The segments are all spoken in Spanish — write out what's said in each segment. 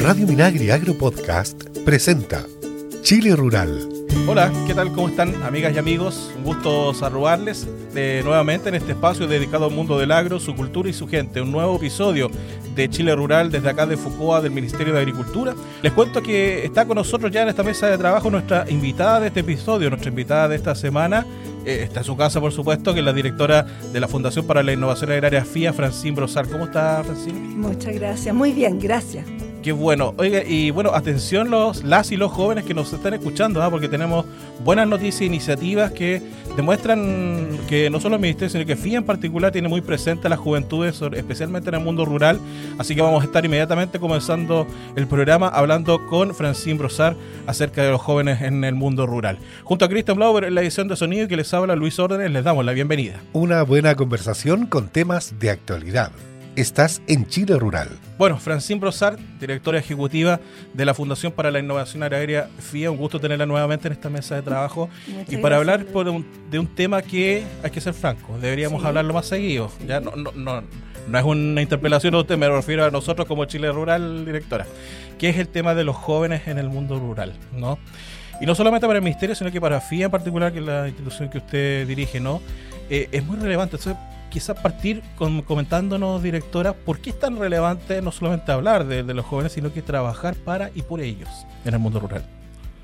Radio Minagri Agro Podcast presenta Chile Rural. Hola, ¿qué tal? ¿Cómo están amigas y amigos? Un gusto saludarles de, nuevamente en este espacio dedicado al mundo del agro, su cultura y su gente. Un nuevo episodio de Chile Rural desde acá de Foucault del Ministerio de Agricultura. Les cuento que está con nosotros ya en esta mesa de trabajo nuestra invitada de este episodio, nuestra invitada de esta semana. Eh, está en su casa, por supuesto, que es la directora de la Fundación para la Innovación Agraria FIA, Francine Brosar. ¿Cómo está, Francine? Muchas gracias, muy bien, gracias. Qué bueno. Oiga, y bueno, atención los las y los jóvenes que nos están escuchando, ¿ah? porque tenemos buenas noticias e iniciativas que demuestran que no solo el Ministerio, sino que FIA en particular tiene muy presente a las juventudes, especialmente en el mundo rural. Así que vamos a estar inmediatamente comenzando el programa hablando con Francine Brosar acerca de los jóvenes en el mundo rural. Junto a Cristian Blauber en la edición de sonido que les habla Luis Órdenes, les damos la bienvenida. Una buena conversación con temas de actualidad. Estás en Chile Rural. Bueno, Francine Brosar, directora ejecutiva de la Fundación para la Innovación Agraria FIA, un gusto tenerla nuevamente en esta mesa de trabajo y para hablar de un tema que hay que ser franco, deberíamos hablarlo más seguido. Ya no, no, no, no es una interpelación a usted, me refiero a nosotros como Chile Rural, directora, que es el tema de los jóvenes en el mundo rural, ¿no? Y no solamente para el Ministerio, sino que para FIA en particular, que es la institución que usted dirige, ¿no? Eh, es muy relevante. Entonces, quizás partir comentándonos, directora, por qué es tan relevante no solamente hablar de, los jóvenes, sino que trabajar para y por ellos en el mundo rural.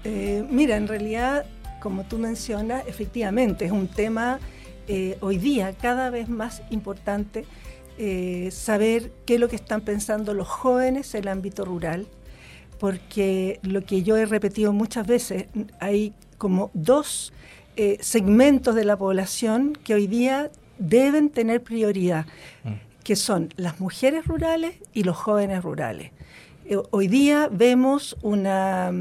Eh, mira, en realidad, como tú mencionas, efectivamente es un tema eh, hoy día cada vez más importante eh, saber qué es lo que están pensando los jóvenes en el ámbito rural, porque lo que yo he repetido muchas veces, hay como dos segmentos de la población que hoy día deben tener prioridad, mm. que son las mujeres rurales y los jóvenes rurales. Eh, hoy día vemos una,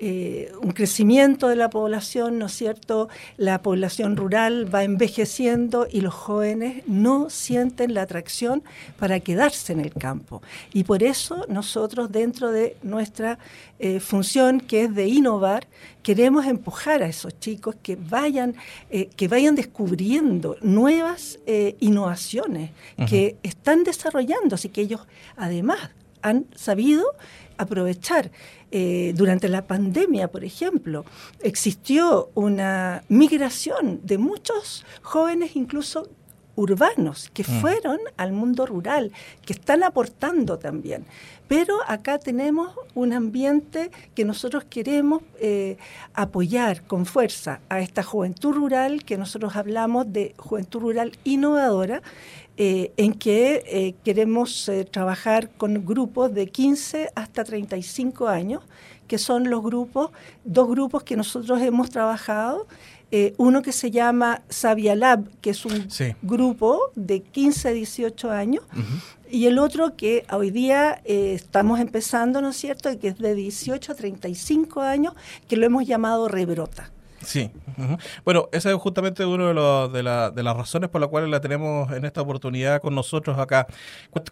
eh, un crecimiento de la población, ¿no es cierto? La población rural va envejeciendo y los jóvenes no sienten la atracción para quedarse en el campo. Y por eso nosotros dentro de nuestra eh, función, que es de innovar, queremos empujar a esos chicos que vayan, que vayan descubriendo nuevas innovaciones que están desarrollando, así que ellos además han sabido aprovechar. Eh, durante la pandemia, por ejemplo, existió una migración de muchos jóvenes, incluso urbanos, que mm. fueron al mundo rural, que están aportando también. Pero acá tenemos un ambiente que nosotros queremos eh, apoyar con fuerza a esta juventud rural, que nosotros hablamos de juventud rural innovadora, eh, en que eh, queremos trabajar con grupos de 15 hasta 35 años, que son los grupos, dos grupos que nosotros hemos trabajado. Uno que se llama Sabia Lab, que es un grupo de 15 a 18 años, y el otro que hoy día estamos empezando, ¿no es cierto?, que es de 18 a 35 años, que lo hemos llamado Rebrota. Sí. Bueno, esa es justamente una de, de, las razones por las cuales la tenemos en esta oportunidad con nosotros acá.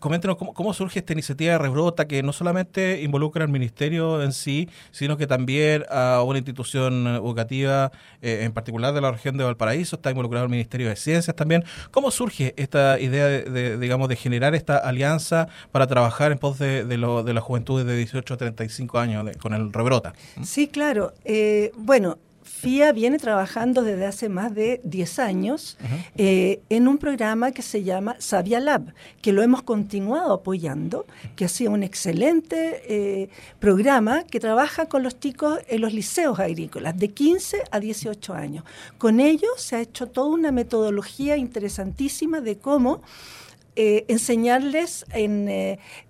Coméntenos cómo, surge esta iniciativa de Rebrota que no solamente involucra al ministerio en sí, sino que también a una institución educativa, eh, en particular de la región de Valparaíso, está involucrado el Ministerio de Ciencias también. ¿Cómo surge esta idea de, digamos, de generar esta alianza para trabajar en pos de, de, lo, de la juventud de 18 a 35 años con el Rebrota? Sí, claro. Eh, bueno, FIA viene trabajando desde hace más de 10 años eh, en un programa que se llama Sabia Lab, que lo hemos continuado apoyando, que ha sido un excelente eh, programa que trabaja con los chicos en los liceos agrícolas de 15 a 18 años. Con ellos se ha hecho toda una metodología interesantísima de cómo eh, enseñarles en,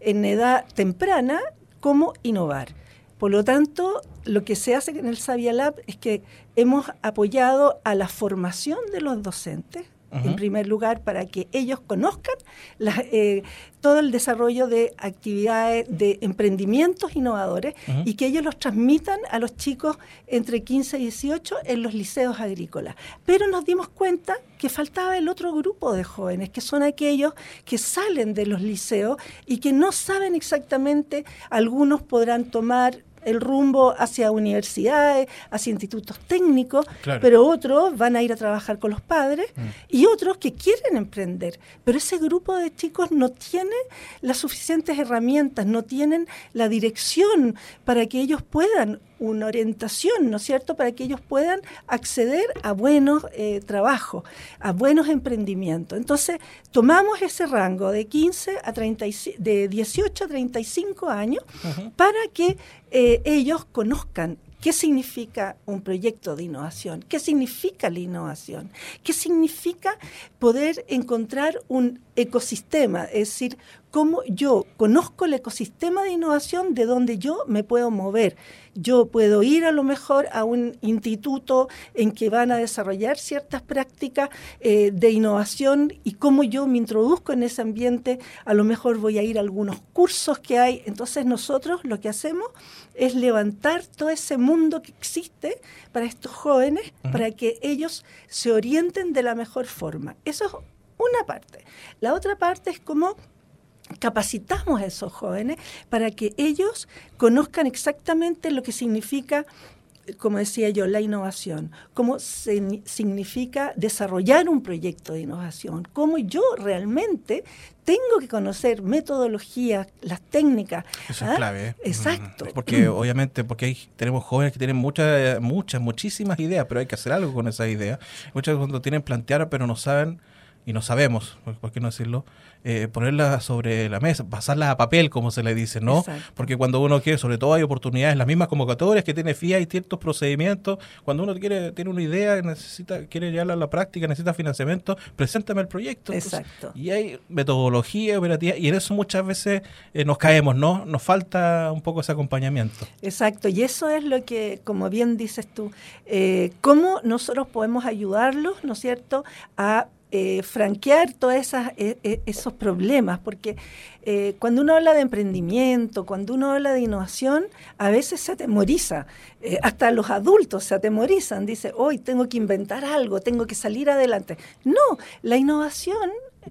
en edad temprana cómo innovar. Por lo tanto, lo que se hace en el Sabia Lab es que hemos apoyado a la formación de los docentes en primer lugar, para que ellos conozcan eh, todo el desarrollo de actividades, de emprendimientos innovadores y que ellos los transmitan a los chicos entre 15 y 18 en los liceos agrícolas. Pero nos dimos cuenta que faltaba el otro grupo de jóvenes, que son aquellos que salen de los liceos y que no saben exactamente, algunos podrán tomar el rumbo hacia universidades, hacia institutos técnicos, pero otros van a ir a trabajar con los padres mm. y otros que quieren emprender. Pero ese grupo de chicos no tiene las suficientes herramientas, no tienen la dirección para que ellos puedan una orientación, ¿no es cierto?, para que ellos puedan acceder a buenos eh, trabajos, a buenos emprendimientos. Entonces, tomamos ese rango de 15 a 35, de 18 a 35 años para que eh, ellos conozcan ¿Qué significa un proyecto de innovación? ¿Qué significa la innovación? ¿Qué significa poder encontrar un ecosistema? Es decir, cómo yo conozco el ecosistema de innovación de donde yo me puedo mover. Yo puedo ir a lo mejor a un instituto en que van a desarrollar ciertas prácticas eh, de innovación y cómo yo me introduzco en ese ambiente. A lo mejor voy a ir a algunos cursos que hay. Entonces nosotros lo que hacemos es levantar todo ese mundo que existe para estos jóvenes, para que ellos se orienten de la mejor forma. Eso es una parte. La otra parte es cómo capacitamos a esos jóvenes para que ellos conozcan exactamente lo que significa como decía yo, la innovación, cómo significa desarrollar un proyecto de innovación, cómo yo realmente tengo que conocer metodologías, las técnicas. Eso es ¿ah? clave. ¿eh? Exacto. Porque obviamente, porque hay, tenemos jóvenes que tienen muchas, muchas, muchísimas ideas, pero hay que hacer algo con esas ideas. Muchas cuando tienen plantear, pero no saben y no sabemos, por qué no decirlo, eh, ponerla sobre la mesa, pasarla a papel, como se le dice, ¿no? Porque cuando uno quiere, sobre todo hay oportunidades, las mismas convocatorias que tiene FIA y ciertos procedimientos, cuando uno quiere tiene una idea, necesita quiere llevarla a la práctica, necesita financiamiento, preséntame el proyecto. Exacto. y hay metodología operativa, y en eso muchas veces eh, nos caemos, ¿no? Nos falta un poco ese acompañamiento. Exacto, y eso es lo que, como bien dices tú, eh, cómo nosotros podemos ayudarlos, ¿no es cierto?, a eh, franquear todos e, e, esos problemas, porque eh, cuando uno habla de emprendimiento, cuando uno habla de innovación, a veces se atemoriza, eh, hasta los adultos se atemorizan, dice, hoy tengo que inventar algo, tengo que salir adelante. No, la innovación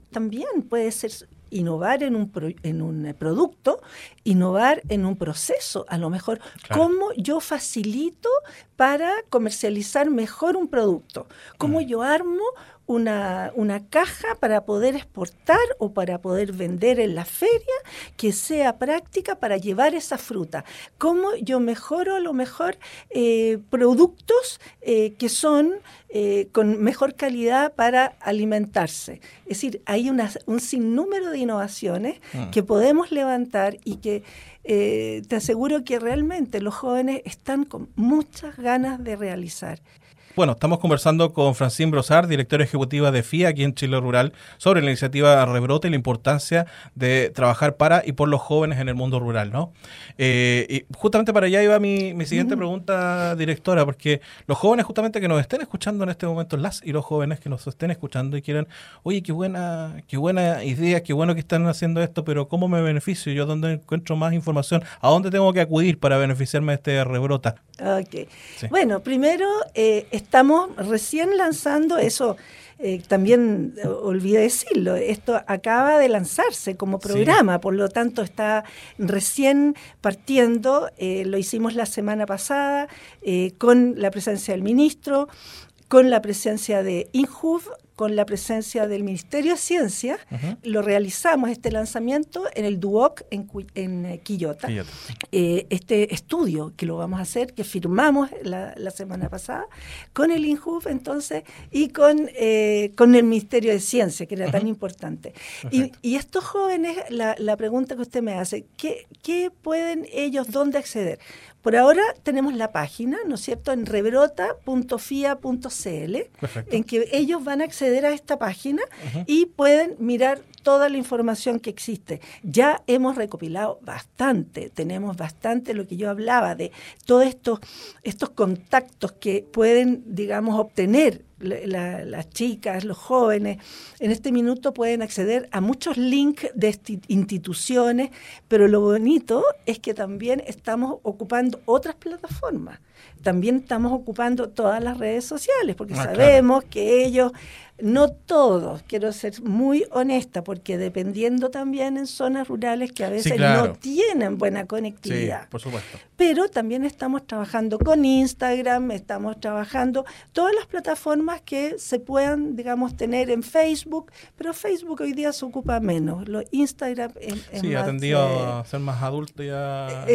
también puede ser innovar en un, en un producto, innovar en un proceso, a lo mejor, cómo yo facilito para comercializar mejor un producto, cómo mm. yo armo una, una, caja para poder exportar o para poder vender en la feria que sea práctica para llevar esa fruta. ¿Cómo yo mejoro a lo mejor eh, productos eh, que son eh, con mejor calidad para alimentarse? Es decir, hay un sinnúmero de innovaciones mm. que podemos levantar y que te aseguro que realmente los jóvenes están con muchas ganas de realizar. Bueno, estamos conversando con Francine Brosar, directora ejecutiva de FIA aquí en Chile Rural, sobre la iniciativa Rebrote y la importancia de trabajar para y por los jóvenes en el mundo rural, ¿no? Eh, y justamente para allá iba mi, siguiente pregunta, directora, porque los jóvenes justamente que nos estén escuchando en este momento, las y los jóvenes que nos estén escuchando y quieran, oye, qué buena, qué buena idea, qué bueno que están haciendo esto, pero ¿cómo me beneficio? ¿Yo dónde encuentro más información? ¿A dónde tengo que acudir para beneficiarme de este Rebrota? Ok. Bueno, primero eh, estamos recién lanzando eso. Eh, también eh, olvidé decirlo, esto acaba de lanzarse como programa, por lo tanto está recién partiendo, lo hicimos la semana pasada con la presencia del ministro, con la presencia de INJUV, con la presencia del Ministerio de Ciencia, lo realizamos este lanzamiento en el DUOC en, en eh, Quillota. Eh, este estudio que lo vamos a hacer, que firmamos la, semana pasada, con el INJUF entonces y con, eh, con el Ministerio de Ciencia, que era tan importante. Y, estos jóvenes, la, la, pregunta que usted me hace, ¿qué, ¿qué pueden ellos, dónde acceder? Por ahora tenemos la página, ¿no es cierto?, en rebrota.fia.cl, en que ellos van a acceder a esta página y pueden mirar toda la información que existe. Ya hemos recopilado bastante, tenemos bastante lo que yo hablaba de todos estos, estos contactos que pueden, digamos, obtener las chicas, los jóvenes, en este minuto pueden acceder a muchos links de instituciones, pero lo bonito es que también estamos ocupando otras plataformas. También estamos ocupando todas las redes sociales, porque ah, sabemos que ellos, no todos, quiero ser muy honesta, porque dependiendo también en zonas rurales que a veces no tienen buena conectividad. por supuesto. Pero también estamos trabajando con Instagram, estamos trabajando todas las plataformas que se puedan, digamos, tener en Facebook, pero Facebook hoy día se ocupa menos. Lo Instagram es, sí, ha tendido a ser más adulto ya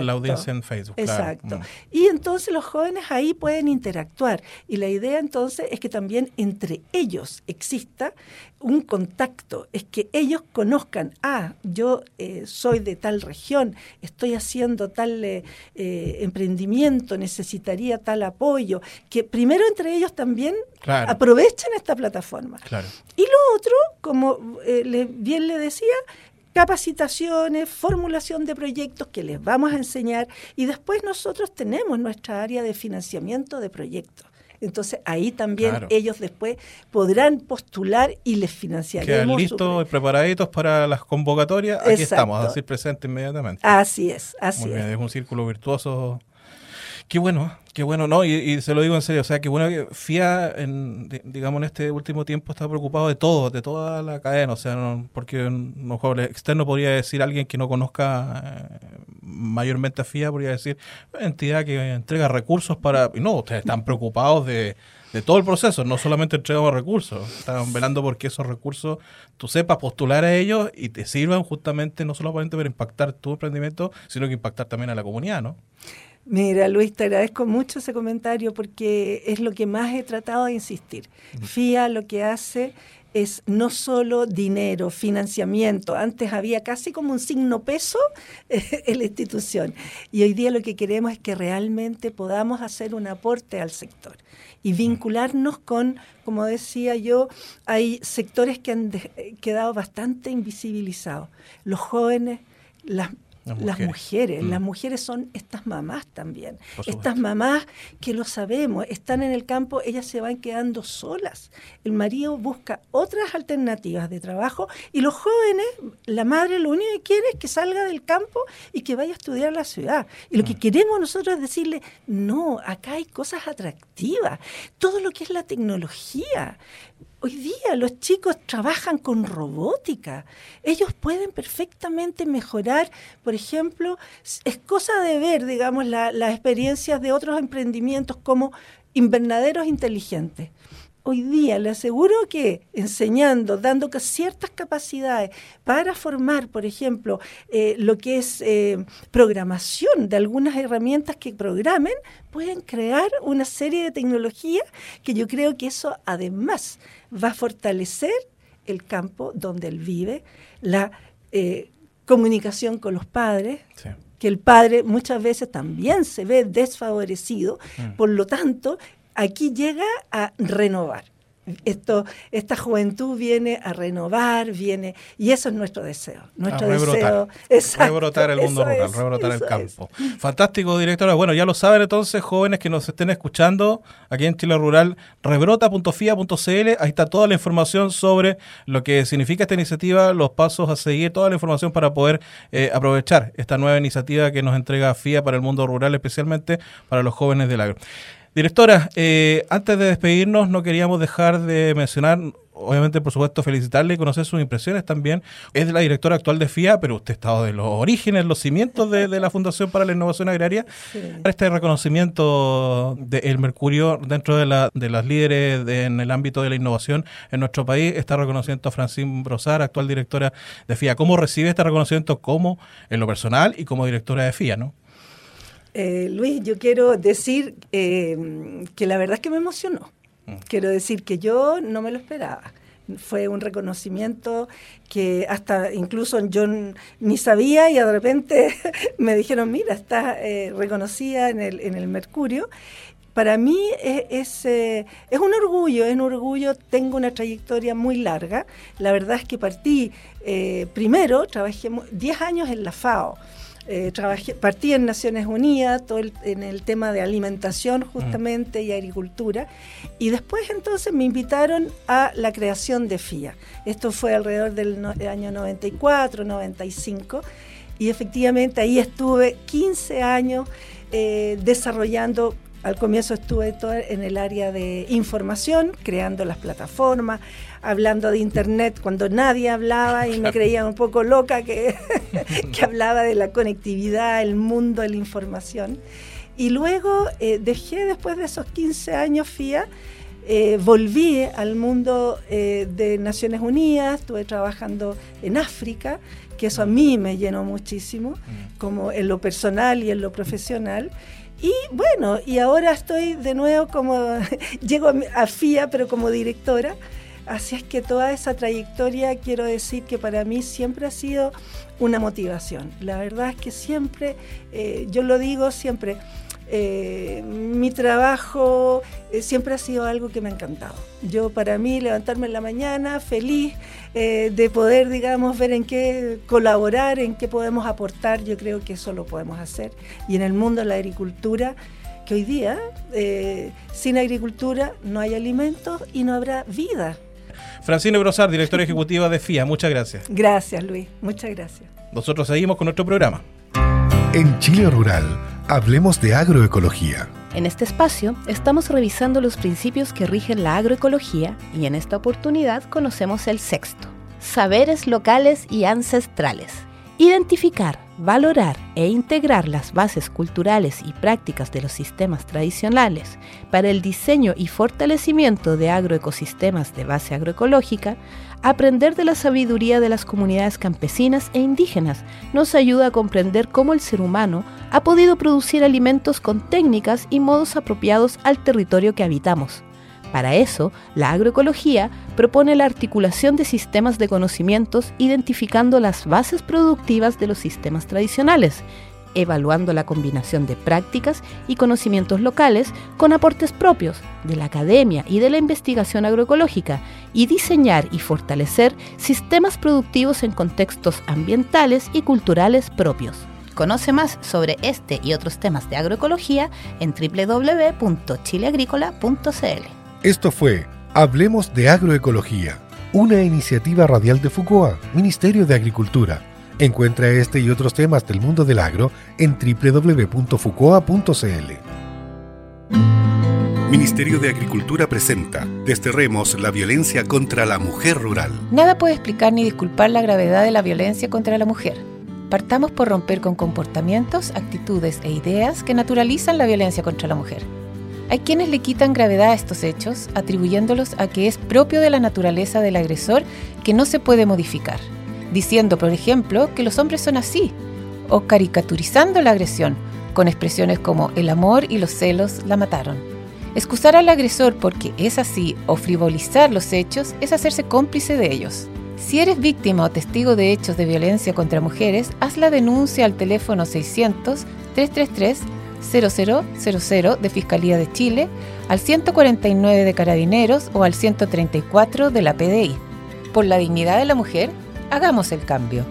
la audiencia en Facebook. Exacto. Mm. Y entonces los jóvenes ahí pueden interactuar. Y la idea entonces es que también entre ellos exista un contacto, es que ellos conozcan, ah, yo eh, soy de tal región, estoy haciendo tal eh, eh, emprendimiento, necesitaría tal apoyo, que primero entre ellos también aprovechen esta plataforma. Y lo otro, como bien le decía, capacitaciones, formulación de proyectos que les vamos a enseñar y después nosotros tenemos nuestra área de financiamiento de proyectos. Entonces ahí también ellos después podrán postular y les financiaremos. Quedan listos y preparaditos para las convocatorias. Aquí estamos, a decir presente inmediatamente. Así es, así es. es un círculo virtuoso Qué bueno, qué bueno, no, y, se lo digo en serio, o sea, qué bueno que FIA, en, digamos, en este último tiempo está preocupado de todo, de toda la cadena, o sea, porque un mejor externo podría decir alguien que no conozca eh, mayormente a FIA, podría decir, entidad que entrega recursos para, y no, ustedes están preocupados de, de todo el proceso, no solamente entregamos recursos, están velando porque esos recursos tú sepas postular a ellos y te sirvan justamente no solamente para impactar tu emprendimiento, sino que impactar también a la comunidad, ¿no? Mira, Luis, te agradezco mucho ese comentario porque es lo que más he tratado de insistir. FIA lo que hace es no solo dinero, financiamiento. Antes había casi como un signo peso en la institución. Y hoy día lo que queremos es que realmente podamos hacer un aporte al sector y vincularnos con, como decía yo, hay sectores que han quedado bastante invisibilizados. Los jóvenes, las las mujeres. Las mm. mujeres, son estas mamás también. Estas mamás que lo sabemos, están en el campo, ellas se van quedando solas. El marido busca otras alternativas de trabajo y los jóvenes, la madre lo único que quiere es que salga del campo y que vaya a estudiar a la ciudad. Y lo que mm. queremos nosotros es decirle, no, acá hay cosas atractivas. Todo lo que es la tecnología. Hoy día los chicos trabajan con robótica. Ellos pueden perfectamente mejorar, por ejemplo, es cosa de ver, digamos, las experiencias de otros emprendimientos como invernaderos inteligentes hoy día le aseguro que enseñando, dando ciertas capacidades para formar, por ejemplo, eh, lo que es eh, programación de algunas herramientas que programen, pueden crear una serie de tecnologías que yo creo que eso además va a fortalecer el campo donde él vive, la eh, comunicación con los padres. que el padre muchas veces también se ve desfavorecido, mm. por lo tanto, aquí llega a renovar. Esto, esta juventud viene a renovar, viene, y eso es nuestro deseo. Nuestro rebrotar, deseo. rebrotar el mundo rural, rebrotar el campo. Fantástico, directora. Bueno, ya lo saben entonces, jóvenes que nos estén escuchando aquí en Chile Rural, rebrota.fia.cl, ahí está toda la información sobre lo que significa esta iniciativa, los pasos a seguir, toda la información para poder eh, aprovechar esta nueva iniciativa que nos entrega FIA para el mundo rural, especialmente para los jóvenes del agro. Directora, eh, antes de despedirnos, no queríamos dejar de mencionar, obviamente, por supuesto, felicitarle y conocer sus impresiones también. Es la directora actual de FIA, pero usted ha estado de los orígenes, los cimientos de, la Fundación para la Innovación Agraria. Este reconocimiento del Mercurio dentro de, la, de las líderes en el ámbito de la innovación en nuestro país, está reconocimiento a Francine Brosar, actual directora de FIA. ¿Cómo recibe este reconocimiento como en lo personal y como directora de FIA, no? Eh, Luis, yo quiero decir eh, que la verdad es que me emocionó. Mm. Quiero decir que yo no me lo esperaba. Fue un reconocimiento que hasta incluso yo ni sabía y de repente me dijeron, mira, estás eh, reconocida en el, en el Mercurio para mí es, es, un orgullo, es un orgullo, tengo una trayectoria muy larga. La verdad es que partí, primero, trabajé 10 años en la FAO, eh, trabajé, partí en Naciones Unidas, todo en el tema de alimentación justamente y agricultura, y después entonces me invitaron a la creación de FIA. Esto fue alrededor del, año 94, 95, y efectivamente ahí estuve 15 años eh, desarrollando al comienzo estuve en el área de información, creando las plataformas, hablando de Internet cuando nadie hablaba y me creía un poco loca que, que hablaba de la conectividad, el mundo de la información. Y luego eh, dejé, después de esos 15 años FIA, eh, volví al mundo eh, de Naciones Unidas, estuve trabajando en África, que eso a mí me llenó muchísimo, mm. como en lo personal y en lo profesional. Y bueno, y ahora estoy de nuevo como, llego a FIA, pero como directora. Así es que toda esa trayectoria, quiero decir que para mí siempre ha sido una motivación. La verdad es que siempre, eh, yo lo digo siempre, eh, mi trabajo eh, siempre ha sido algo que me ha encantado. Yo para mí levantarme en la mañana feliz de poder, digamos, ver en qué colaborar, en qué podemos aportar, yo creo que eso lo podemos hacer. Y en el mundo de la agricultura, que hoy día sin agricultura no hay alimentos y no habrá vida. Francine Brosar, directora ejecutiva de FIA, muchas gracias. Gracias, Luis, muchas gracias. Nosotros seguimos con nuestro programa. En Chile Rural, hablemos de agroecología. En este espacio estamos revisando los principios que rigen la agroecología y en esta oportunidad conocemos el sexto, saberes locales y ancestrales. Identificar, valorar e integrar las bases culturales y prácticas de los sistemas tradicionales para el diseño y fortalecimiento de agroecosistemas de base agroecológica, aprender de la sabiduría de las comunidades campesinas e indígenas nos ayuda a comprender cómo el ser humano ha podido producir alimentos con técnicas y modos apropiados al territorio que habitamos para eso, la agroecología propone la articulación de sistemas de conocimientos identificando las bases productivas de los sistemas tradicionales, evaluando la combinación de prácticas y conocimientos locales con aportes propios de la academia y de la investigación agroecológica y diseñar y fortalecer sistemas productivos en contextos ambientales y culturales propios. Conoce más sobre este y otros temas de agroecología en www.chileagrícola.cl. Esto fue Hablemos de Agroecología, una iniciativa radial de FUCOA, Ministerio de Agricultura. Encuentra este y otros temas del mundo del agro en www.fucoa.cl. Ministerio de Agricultura presenta Desterremos la violencia contra la mujer rural. Nada puede explicar ni disculpar la gravedad de la violencia contra la mujer. Partamos por romper con comportamientos, actitudes e ideas que naturalizan la violencia contra la mujer. Hay quienes le quitan gravedad a estos hechos, atribuyéndolos a que es propio de la naturaleza del agresor que no se puede modificar, diciendo, por ejemplo, que los hombres son así, o caricaturizando la agresión, con expresiones como el amor y los celos la mataron. Excusar al agresor porque es así o frivolizar los hechos es hacerse cómplice de ellos. Si eres víctima o testigo de hechos de violencia contra mujeres, haz la denuncia al teléfono 600 333 0000 de Fiscalía de Chile, al 149 de Carabineros o al 134 de la PDI. Por la dignidad de la mujer, hagamos el cambio.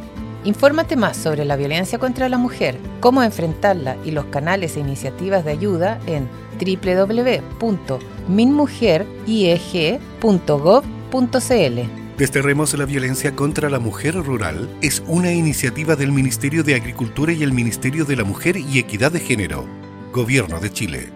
Infórmate más sobre la violencia contra la mujer, cómo enfrentarla y los canales e iniciativas de ayuda en www.minmujerieg.gov.cl. Desterremos la violencia contra la mujer rural es una iniciativa del Ministerio de Agricultura y el Ministerio de la Mujer y Equidad de Género. Gobierno de Chile.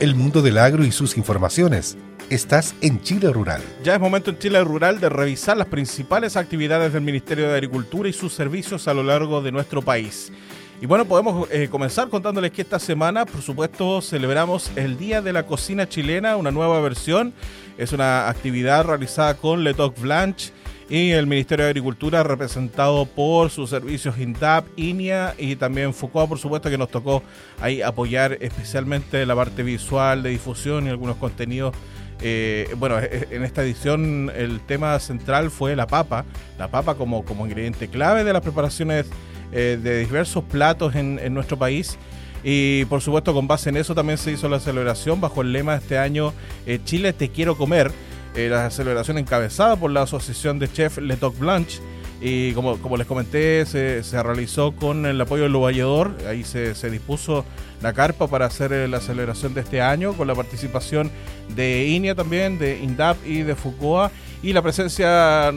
El mundo del agro y sus informaciones. Estás en Chile Rural. Ya es momento en Chile Rural de revisar las principales actividades del Ministerio de Agricultura y sus servicios a lo largo de nuestro país. Y bueno, podemos eh, comenzar contándoles que esta semana, por supuesto, celebramos el Día de la Cocina Chilena, una nueva versión. Es una actividad realizada con Le Toc Blanche y el Ministerio de Agricultura representado por sus servicios INDAP, INIA y también FUCOA, por supuesto, que nos tocó ahí apoyar especialmente la parte visual de difusión y algunos contenidos. Eh, bueno, e, e, en esta edición el tema central fue la papa, la papa como, como ingrediente clave de las preparaciones eh, de diversos platos en, en nuestro país. Y por supuesto, con base en eso también se hizo la celebración bajo el lema de este año eh, Chile te quiero comer eh, la celebración encabezada por la Asociación de Chef Le Toc Blanche. Y como, como les comenté, se, se, realizó con el apoyo del Valledor. Ahí se, se, dispuso la carpa para hacer eh, la celebración de este año, con la participación de INIA también, de INDAP y de FUCOA. y la presencia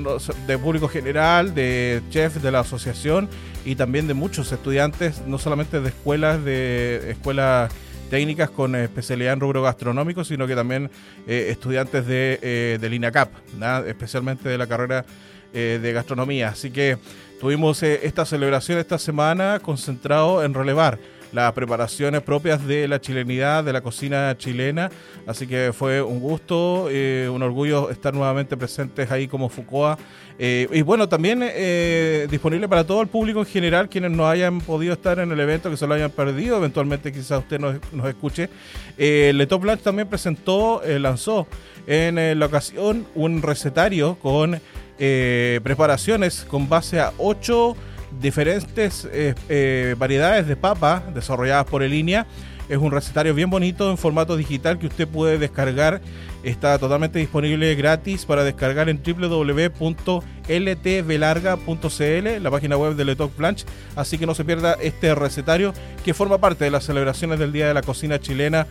de público general, de chefs de la asociación y también de muchos estudiantes, no solamente de escuelas, de escuelas técnicas con especialidad en rubro gastronómico, sino que también eh, estudiantes de, eh, del INACAP, especialmente de la carrera eh, de gastronomía. Así que tuvimos esta celebración esta semana concentrado en relevar las preparaciones propias de la chilenidad, de la cocina chilena. Así que fue un gusto, eh, un orgullo estar nuevamente presentes ahí como Foucault. Eh, y bueno, también eh, disponible para todo el público en general, quienes no hayan podido estar en el evento, que se lo hayan perdido, eventualmente quizás usted nos, nos escuche. Le Top Lunch también presentó, lanzó en la ocasión un recetario con preparaciones con base a ocho diferentes eh, eh, variedades de papa desarrolladas por Elinia. Es un recetario bien bonito en formato digital que usted puede descargar. Está totalmente disponible gratis para descargar en www.ltvelarga.cl, la página web de Letoc Planche. Así que no se pierda este recetario que forma parte de las celebraciones del Día de la Cocina Chilena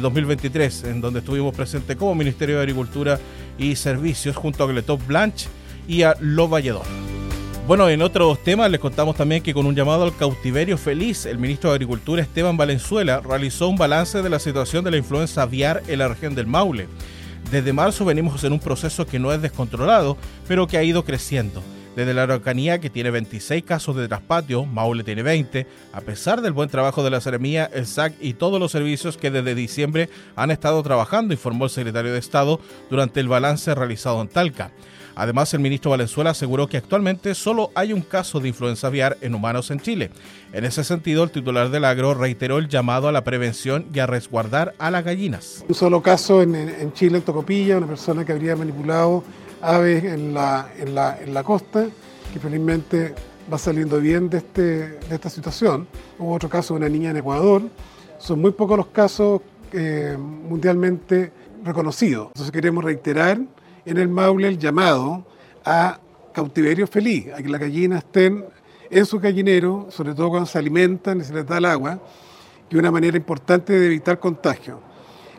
2023, eh, en donde estuvimos presentes como Ministerio de Agricultura y Servicios junto a Letop Blanche y a Lo Valledor. Bueno, en otros temas les contamos también que con un llamado al cautiverio feliz, el ministro de Agricultura Esteban Valenzuela realizó un balance de la situación de la influenza aviar en la región del Maule. Desde marzo venimos en un proceso que no es descontrolado, pero que ha ido creciendo. Desde la Araucanía, que tiene 26 casos de traspatio, Maule tiene 20, a pesar del buen trabajo de la Seremía, el SAC y todos los servicios que desde diciembre han estado trabajando, informó el secretario de Estado durante el balance realizado en Talca. Además, el ministro Valenzuela aseguró que actualmente solo hay un caso de influenza aviar en humanos en Chile. En ese sentido, el titular del agro reiteró el llamado a la prevención y a resguardar a las gallinas. Un solo caso en, Chile, en Tocopilla, una persona que habría manipulado aves en la, en la, costa, que felizmente va saliendo bien de, este, de esta situación. Hubo otro caso de una niña en Ecuador. Son muy pocos los casos eh, mundialmente reconocidos. Entonces queremos reiterar en el Maule el llamado a cautiverio feliz, a que las gallinas estén en su gallinero, sobre todo cuando se alimentan y se les da el agua, que es una manera importante de evitar contagio.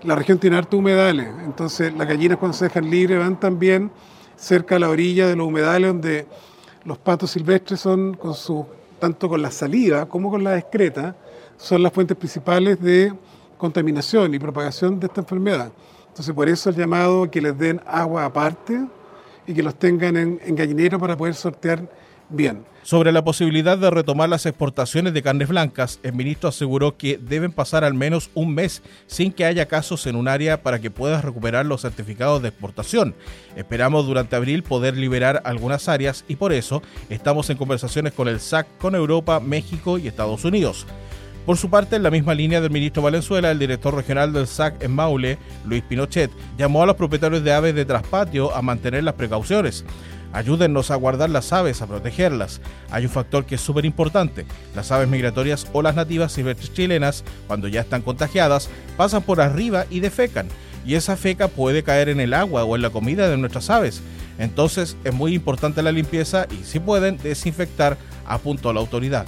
La región tiene harto humedales, entonces las gallinas cuando se dejan libres van también cerca a la orilla de los humedales donde los patos silvestres son tanto con la saliva como con la excreta, son las fuentes principales de contaminación y propagación de esta enfermedad. Entonces, por eso el llamado que les den agua aparte y que los tengan en, gallinero para poder sortear bien. Sobre la posibilidad de retomar las exportaciones de carnes blancas, el ministro aseguró que deben pasar al menos un mes sin que haya casos en un área para que puedas recuperar los certificados de exportación. Esperamos durante abril poder liberar algunas áreas y por eso estamos en conversaciones con el SAC, con Europa, México y Estados Unidos. Por su parte, en la misma línea del ministro Valenzuela, el director regional del SAC en Maule, Luis Pinochet, llamó a los propietarios de aves de traspatio a mantener las precauciones. Ayúdennos a guardar las aves, a protegerlas. Hay un factor que es súper importante. Las aves migratorias o las nativas silvestres chilenas, cuando ya están contagiadas, pasan por arriba y defecan. Y esa feca puede caer en el agua o en la comida de nuestras aves. Entonces es muy importante la limpieza y si pueden desinfectar, apuntó la autoridad.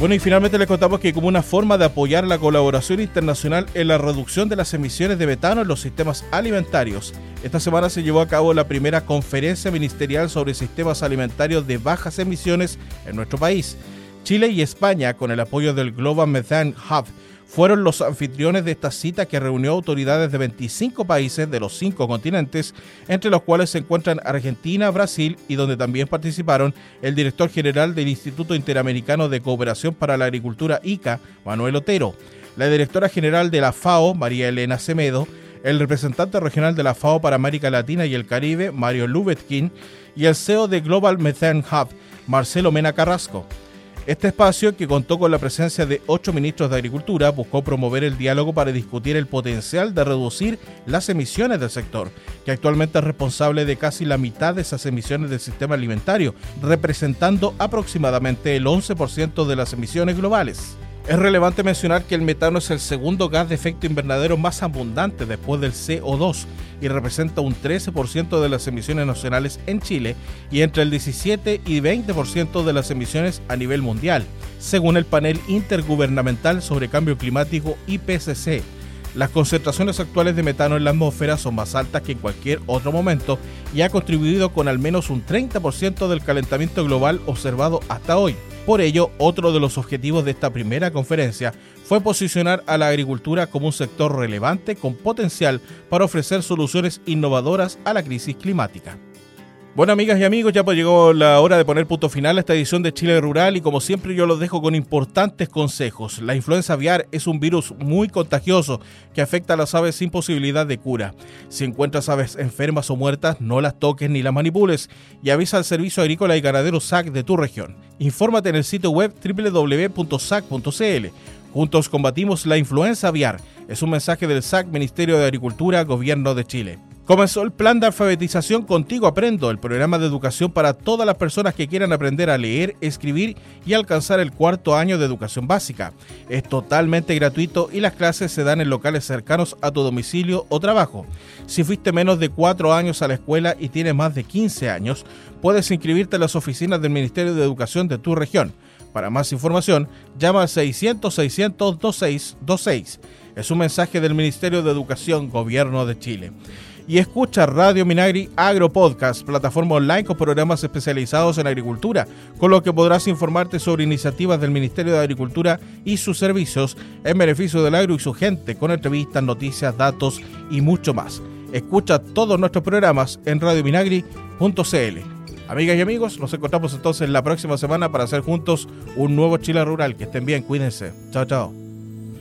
Bueno, y finalmente les contamos que como una forma de apoyar la colaboración internacional en la reducción de las emisiones de metano en los sistemas alimentarios, esta semana se llevó a cabo la primera conferencia ministerial sobre sistemas alimentarios de bajas emisiones en nuestro país. Chile y España, con el apoyo del Global Methane Hub, fueron los anfitriones de esta cita que reunió autoridades de 25 países de los cinco continentes, entre los cuales se encuentran Argentina, Brasil y donde también participaron el director general del Instituto Interamericano de Cooperación para la Agricultura ICA, Manuel Otero, la directora general de la FAO, María Elena Semedo, el representante regional de la FAO para América Latina y el Caribe, Mario Lubetkin, y el CEO de Global Methane Hub, Marcelo Mena Carrasco. Este espacio, que contó con la presencia de ocho ministros de Agricultura, buscó promover el diálogo para discutir el potencial de reducir las emisiones del sector, que actualmente es responsable de casi la mitad de esas emisiones del sistema alimentario, representando aproximadamente el 11% de las emisiones globales. Es relevante mencionar que el metano es el segundo gas de efecto invernadero más abundante después del CO2 y representa un 13% de las emisiones nacionales en Chile y entre el 17 y 20% de las emisiones a nivel mundial, según el panel intergubernamental sobre cambio climático IPCC. Las concentraciones actuales de metano en la atmósfera son más altas que en cualquier otro momento y ha contribuido con al menos un 30% del calentamiento global observado hasta hoy. Por ello, otro de los objetivos de esta primera conferencia fue posicionar a la agricultura como un sector relevante con potencial para ofrecer soluciones innovadoras a la crisis climática. Bueno, amigas y amigos, ya pues llegó la hora de poner punto final a esta edición de Chile Rural y como siempre yo los dejo con importantes consejos. La influenza aviar es un virus muy contagioso que afecta a las aves sin posibilidad de cura. Si encuentras aves enfermas o muertas, no las toques ni las manipules y avisa al Servicio Agrícola y Ganadero SAC de tu región. Infórmate en el sitio web www.sac.cl. Juntos combatimos la influenza aviar. Es un mensaje del SAC Ministerio de Agricultura, Gobierno de Chile. Comenzó el plan de alfabetización Contigo Aprendo, el programa de educación para todas las personas que quieran aprender a leer, escribir y alcanzar el cuarto año de educación básica. Es totalmente gratuito y las clases se dan en locales cercanos a tu domicilio o trabajo. Si fuiste menos de cuatro años a la escuela y tienes más de 15 años, puedes inscribirte en las oficinas del Ministerio de Educación de tu región. Para más información, llama al 600-600-2626. Es un mensaje del Ministerio de Educación, Gobierno de Chile y escucha Radio Minagri Agro Podcast, plataforma online con programas especializados en agricultura, con lo que podrás informarte sobre iniciativas del Ministerio de Agricultura y sus servicios en beneficio del agro y su gente, con entrevistas, noticias, datos y mucho más. Escucha todos nuestros programas en radiominagri.cl. Amigas y amigos, nos encontramos entonces la próxima semana para hacer juntos un nuevo Chile Rural. Que estén bien, cuídense. Chao, chao.